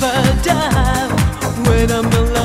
Have die when I'm alone.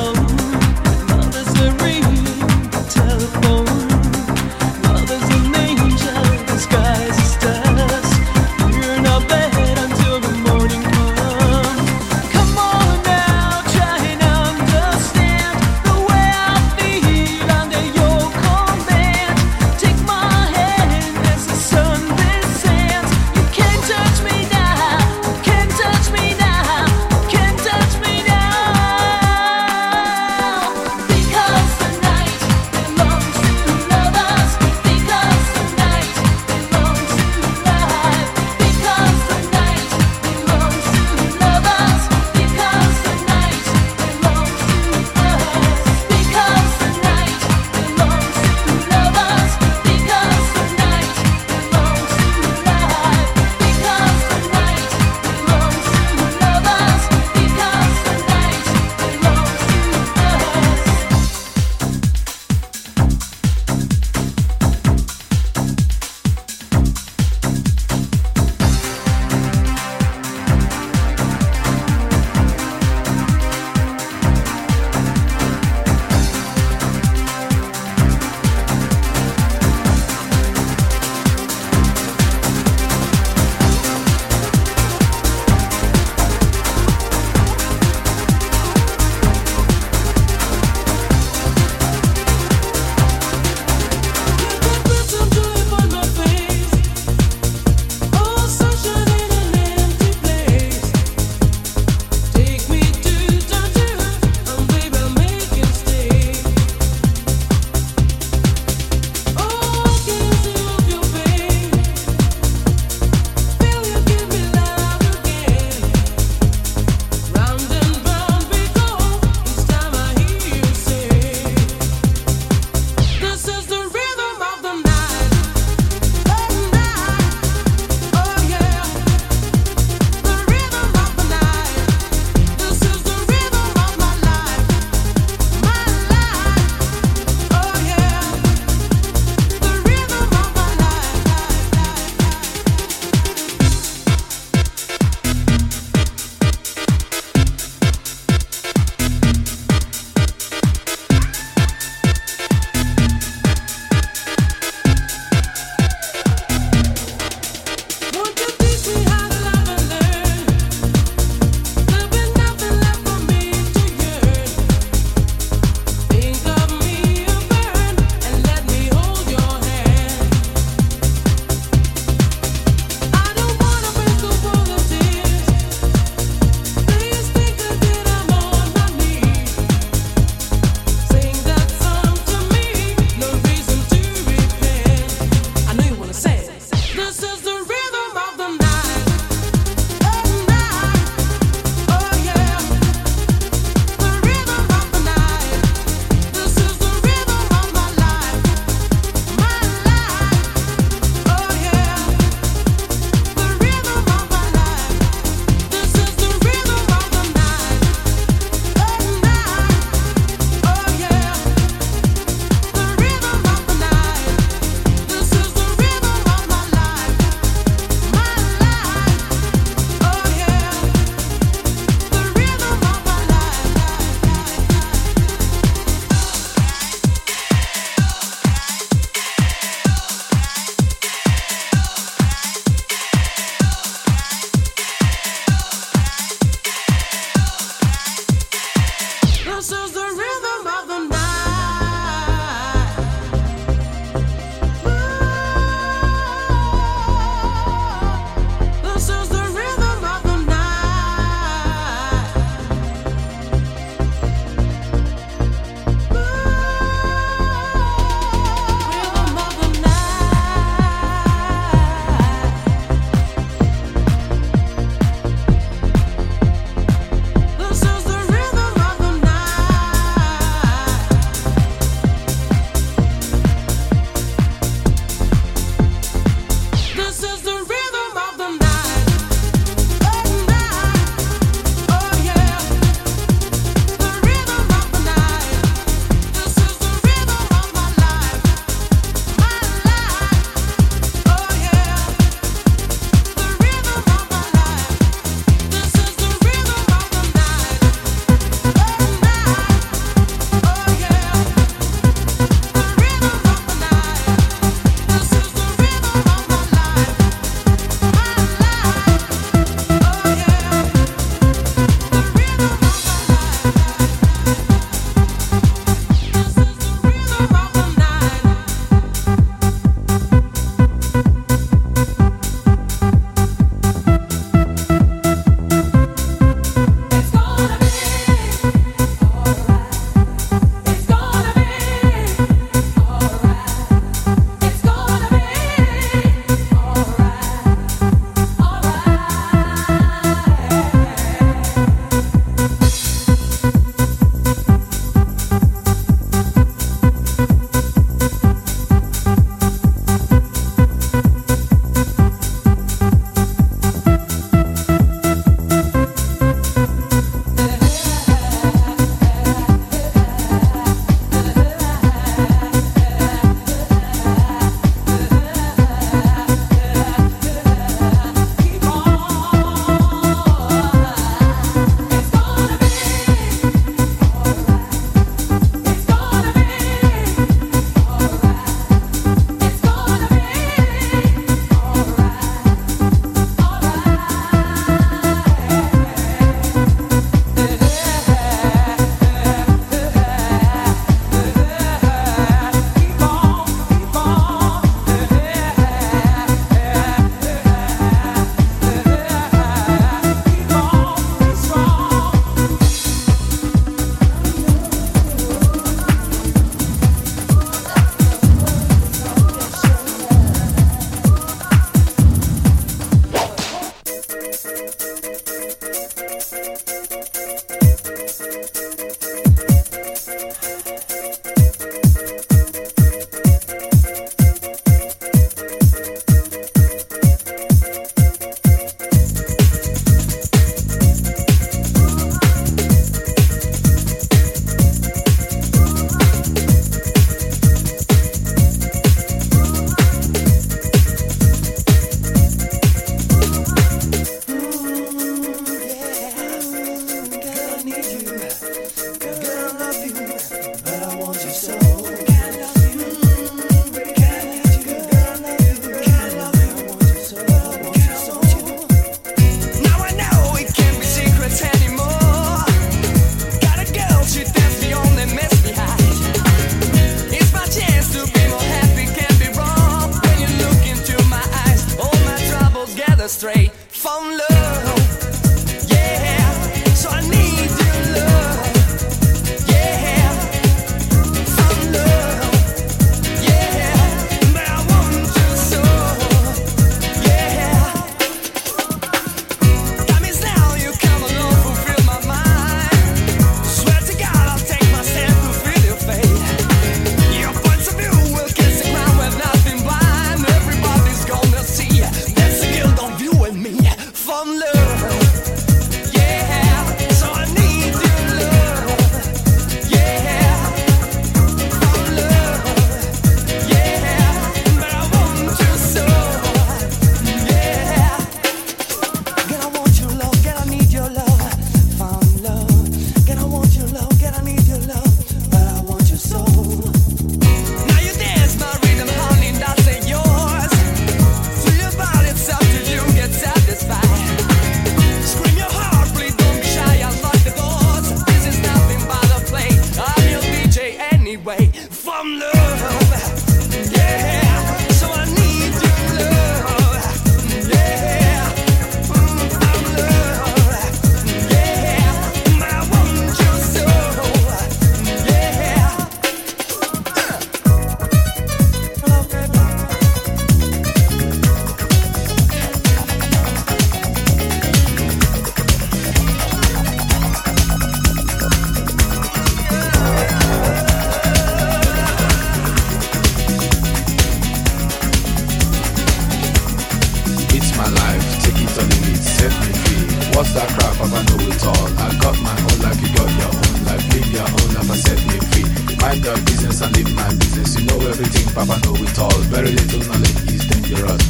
life, take it on leave it, set me free. What's that crap? I know it all. I got my own life, you got your own life. Live your own life and set me free. Mind your business and live my business. You know everything, Papa know it all. Very little knowledge is dangerous.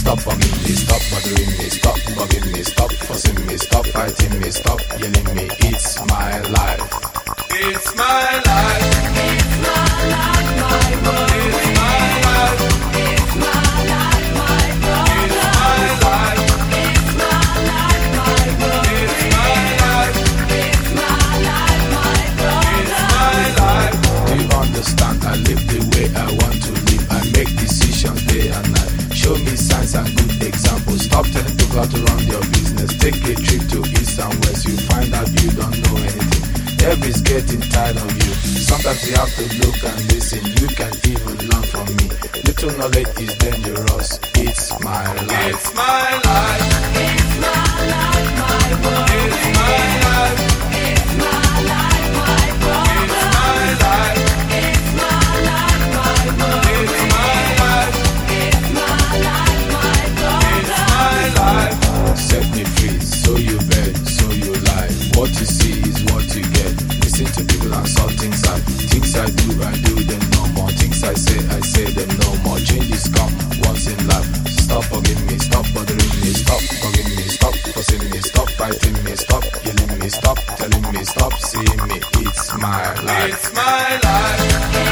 Stop bugging me, stop bothering me, stop bugging me, stop fussing me, stop fighting me, stop yelling me. It's my life. It's my life. It's my life, my world. Me signs and good examples. Stop telling people how to run their business. Take a trip to east and west. You find out you don't know anything. Everybody's getting tired of you. Sometimes you have to look and listen. You can even learn from me. Little knowledge is dangerous. It's my life. It's my life. It's my life, my world. It's my life. Say, them no more. Changes come once in life. Stop bugging me, stop bothering me, stop bugging me, stop fussing me, stop fighting me, stop yelling me, stop telling me, stop seeing me. It's my life. It's my life.